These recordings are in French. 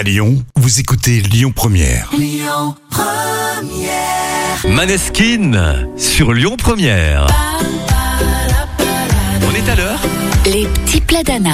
À Lyon, vous écoutez Lyon Première. Maneskin sur Lyon Première. On est à l'heure Les petits plats d'Anna.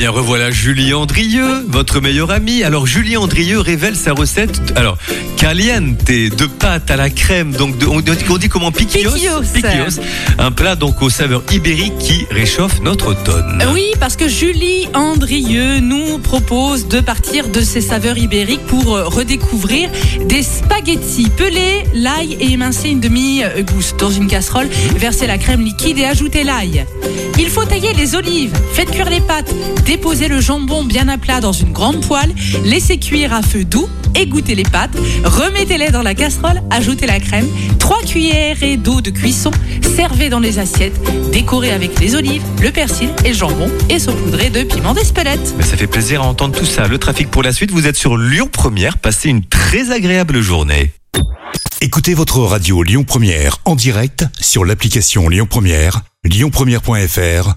Bien revoilà Julie Andrieux, votre meilleur ami. Alors Julie Andrieux révèle sa recette. Alors caliente de pâte à la crème, donc de- on, dit, on dit comment? Piquillos, Piquillos. Piquillos. un plat donc aux saveurs ibériques qui réchauffe notre automne. Oui, parce que Julie Andrieux nous propose de partir de ces saveurs ibériques pour euh, redécouvrir des spaghettis pelés, l'ail et émincer une demi-gousse dans une casserole. Versez la crème liquide et ajoutez l'ail. Il faut tailler les olives, faites cuire les pâtes, déposez le jambon bien à plat dans une grande poêle, laissez cuire à feu doux, égouttez les pâtes, remettez-les dans la casserole, ajoutez la crème, 3 cuillerées d'eau de cuisson, servez dans les assiettes, décorez avec les olives, le persil et le jambon et saupoudrez de piment d'Espelette. Mais ça fait plaisir à entendre tout ça. Le trafic pour la suite, vous êtes sur Lyon Première. Passez une très agréable journée. Écoutez votre radio Lyon Première en direct sur l'application Lyon Première, lyonpremière.fr